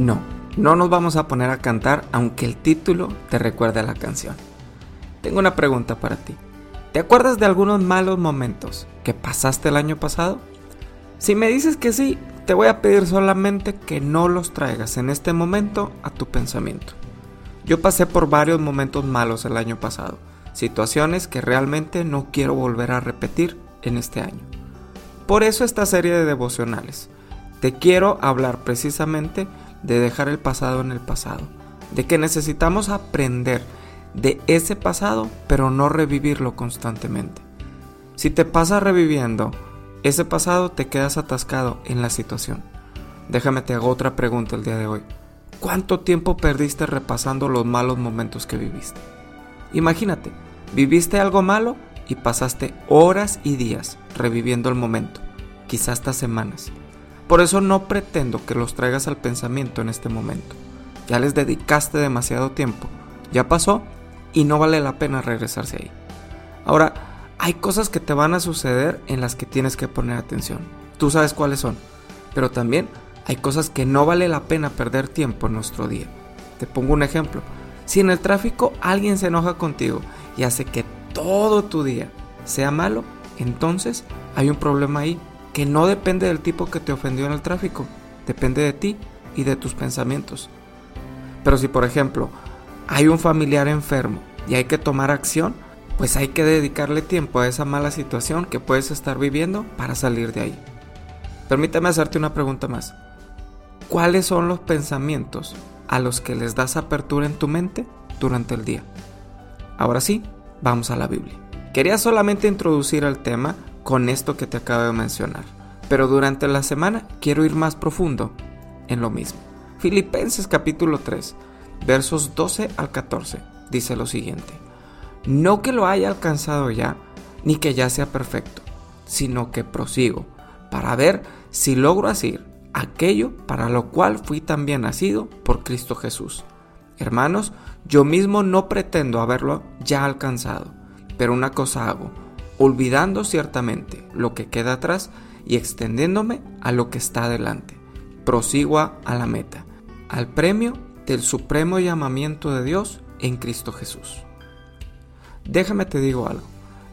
No, no nos vamos a poner a cantar aunque el título te recuerde a la canción. Tengo una pregunta para ti. ¿Te acuerdas de algunos malos momentos que pasaste el año pasado? Si me dices que sí, te voy a pedir solamente que no los traigas en este momento a tu pensamiento. Yo pasé por varios momentos malos el año pasado, situaciones que realmente no quiero volver a repetir en este año. Por eso esta serie de devocionales. Te quiero hablar precisamente de dejar el pasado en el pasado, de que necesitamos aprender de ese pasado, pero no revivirlo constantemente. Si te pasa reviviendo ese pasado, te quedas atascado en la situación. Déjame te hago otra pregunta el día de hoy. ¿Cuánto tiempo perdiste repasando los malos momentos que viviste? Imagínate, viviste algo malo y pasaste horas y días reviviendo el momento, quizás hasta semanas. Por eso no pretendo que los traigas al pensamiento en este momento. Ya les dedicaste demasiado tiempo, ya pasó y no vale la pena regresarse ahí. Ahora, hay cosas que te van a suceder en las que tienes que poner atención. Tú sabes cuáles son. Pero también hay cosas que no vale la pena perder tiempo en nuestro día. Te pongo un ejemplo. Si en el tráfico alguien se enoja contigo y hace que todo tu día sea malo, entonces hay un problema ahí que no depende del tipo que te ofendió en el tráfico, depende de ti y de tus pensamientos. Pero si por ejemplo hay un familiar enfermo y hay que tomar acción, pues hay que dedicarle tiempo a esa mala situación que puedes estar viviendo para salir de ahí. Permítame hacerte una pregunta más. ¿Cuáles son los pensamientos a los que les das apertura en tu mente durante el día? Ahora sí, vamos a la Biblia. Quería solamente introducir el tema con esto que te acabo de mencionar, pero durante la semana quiero ir más profundo en lo mismo. Filipenses capítulo 3 versos 12 al 14, dice lo siguiente. No que lo haya alcanzado ya, ni que ya sea perfecto, sino que prosigo, para ver si logro hacer aquello para lo cual fui también nacido por Cristo Jesús. Hermanos, yo mismo no pretendo haberlo ya alcanzado, pero una cosa hago, olvidando ciertamente lo que queda atrás y extendiéndome a lo que está adelante. Prosigo a la meta, al premio del supremo llamamiento de Dios en Cristo Jesús. Déjame te digo algo,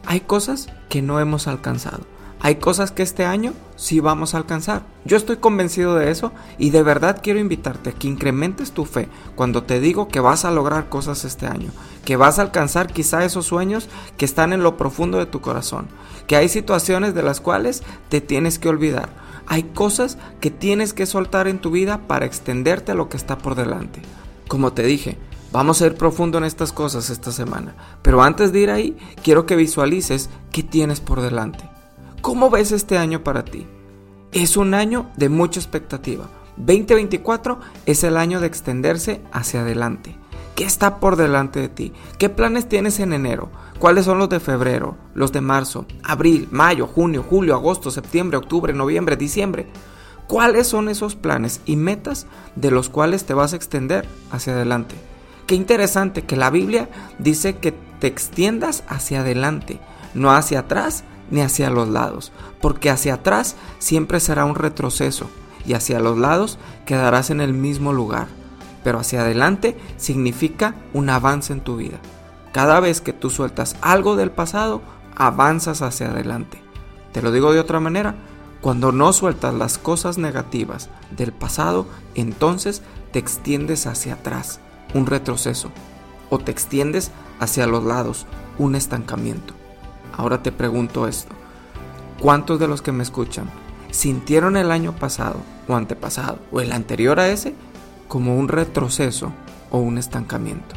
hay cosas que no hemos alcanzado, hay cosas que este año sí vamos a alcanzar. Yo estoy convencido de eso y de verdad quiero invitarte a que incrementes tu fe cuando te digo que vas a lograr cosas este año, que vas a alcanzar quizá esos sueños que están en lo profundo de tu corazón, que hay situaciones de las cuales te tienes que olvidar, hay cosas que tienes que soltar en tu vida para extenderte a lo que está por delante. Como te dije, vamos a ir profundo en estas cosas esta semana, pero antes de ir ahí, quiero que visualices qué tienes por delante. ¿Cómo ves este año para ti? Es un año de mucha expectativa. 2024 es el año de extenderse hacia adelante. ¿Qué está por delante de ti? ¿Qué planes tienes en enero? ¿Cuáles son los de febrero, los de marzo, abril, mayo, junio, julio, agosto, septiembre, octubre, noviembre, diciembre? ¿Cuáles son esos planes y metas de los cuales te vas a extender hacia adelante? Qué interesante que la Biblia dice que te extiendas hacia adelante, no hacia atrás ni hacia los lados, porque hacia atrás siempre será un retroceso y hacia los lados quedarás en el mismo lugar, pero hacia adelante significa un avance en tu vida. Cada vez que tú sueltas algo del pasado, avanzas hacia adelante. Te lo digo de otra manera, cuando no sueltas las cosas negativas del pasado, entonces te extiendes hacia atrás, un retroceso, o te extiendes hacia los lados, un estancamiento. Ahora te pregunto esto, ¿cuántos de los que me escuchan sintieron el año pasado o antepasado o el anterior a ese como un retroceso o un estancamiento?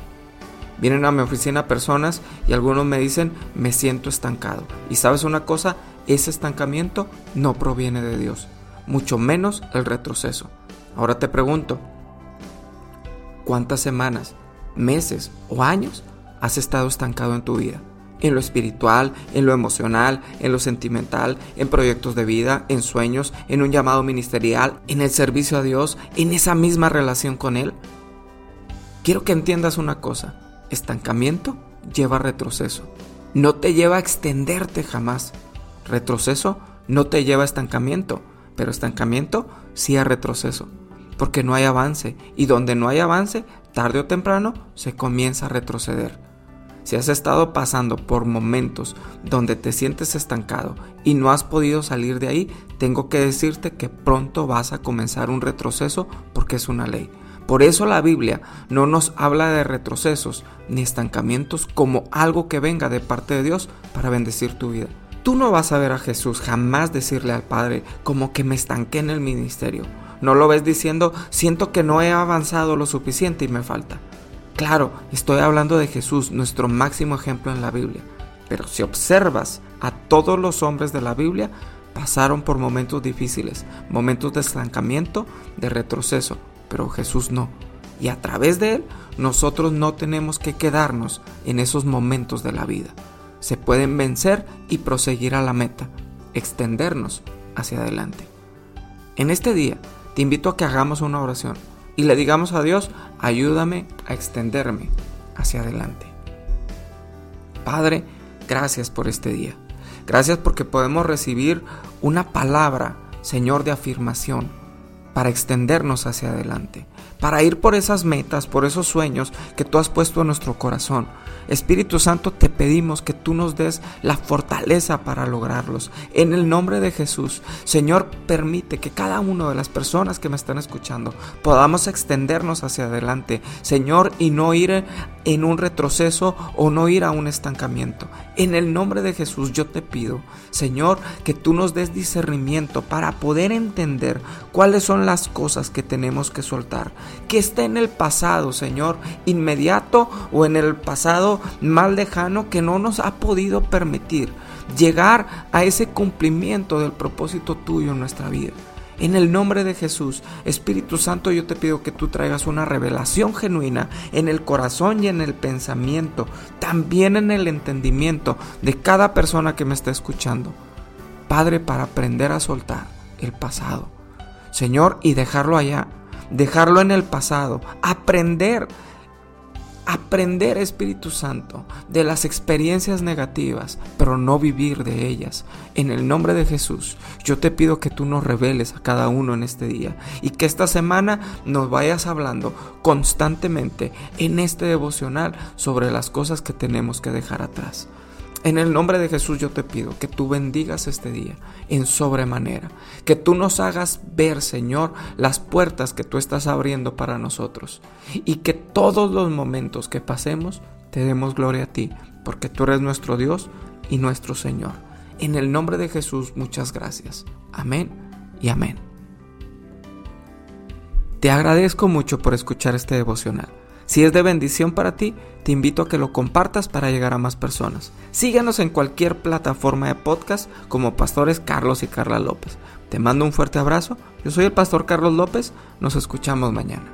Vienen a mi oficina personas y algunos me dicen, me siento estancado. Y sabes una cosa, ese estancamiento no proviene de Dios, mucho menos el retroceso. Ahora te pregunto, ¿cuántas semanas, meses o años has estado estancado en tu vida? En lo espiritual, en lo emocional, en lo sentimental, en proyectos de vida, en sueños, en un llamado ministerial, en el servicio a Dios, en esa misma relación con Él. Quiero que entiendas una cosa Estancamiento lleva retroceso. No te lleva a extenderte jamás. Retroceso no te lleva a estancamiento, pero estancamiento sí a retroceso. porque no hay avance y donde no hay avance, tarde o temprano se comienza a retroceder. Si has estado pasando por momentos donde te sientes estancado y no has podido salir de ahí, tengo que decirte que pronto vas a comenzar un retroceso porque es una ley. Por eso la Biblia no nos habla de retrocesos ni estancamientos como algo que venga de parte de Dios para bendecir tu vida. Tú no vas a ver a Jesús jamás decirle al Padre como que me estanqué en el ministerio. No lo ves diciendo siento que no he avanzado lo suficiente y me falta. Claro, estoy hablando de Jesús, nuestro máximo ejemplo en la Biblia. Pero si observas a todos los hombres de la Biblia, pasaron por momentos difíciles, momentos de estancamiento, de retroceso, pero Jesús no. Y a través de Él, nosotros no tenemos que quedarnos en esos momentos de la vida. Se pueden vencer y proseguir a la meta, extendernos hacia adelante. En este día, te invito a que hagamos una oración y le digamos a Dios, ayúdame a extenderme hacia adelante. Padre, gracias por este día. Gracias porque podemos recibir una palabra, Señor, de afirmación para extendernos hacia adelante, para ir por esas metas, por esos sueños que tú has puesto en nuestro corazón. Espíritu Santo, te pedimos que tú nos des la fortaleza para lograrlos. En el nombre de Jesús, Señor, permite que cada una de las personas que me están escuchando podamos extendernos hacia adelante, Señor, y no ir en un retroceso o no ir a un estancamiento. En el nombre de Jesús yo te pido, Señor, que tú nos des discernimiento para poder entender cuáles son las cosas que tenemos que soltar, que está en el pasado, Señor, inmediato o en el pasado mal lejano que no nos ha podido permitir llegar a ese cumplimiento del propósito tuyo en nuestra vida. En el nombre de Jesús, Espíritu Santo, yo te pido que tú traigas una revelación genuina en el corazón y en el pensamiento, también en el entendimiento de cada persona que me está escuchando. Padre, para aprender a soltar el pasado. Señor, y dejarlo allá, dejarlo en el pasado, aprender aprender Espíritu Santo de las experiencias negativas, pero no vivir de ellas. En el nombre de Jesús, yo te pido que tú nos reveles a cada uno en este día y que esta semana nos vayas hablando constantemente en este devocional sobre las cosas que tenemos que dejar atrás. En el nombre de Jesús yo te pido que tú bendigas este día en sobremanera, que tú nos hagas ver, Señor, las puertas que tú estás abriendo para nosotros y que todos los momentos que pasemos te demos gloria a ti, porque tú eres nuestro Dios y nuestro Señor. En el nombre de Jesús, muchas gracias. Amén y amén. Te agradezco mucho por escuchar este devocional. Si es de bendición para ti, te invito a que lo compartas para llegar a más personas. Síguenos en cualquier plataforma de podcast como Pastores Carlos y Carla López. Te mando un fuerte abrazo. Yo soy el Pastor Carlos López. Nos escuchamos mañana.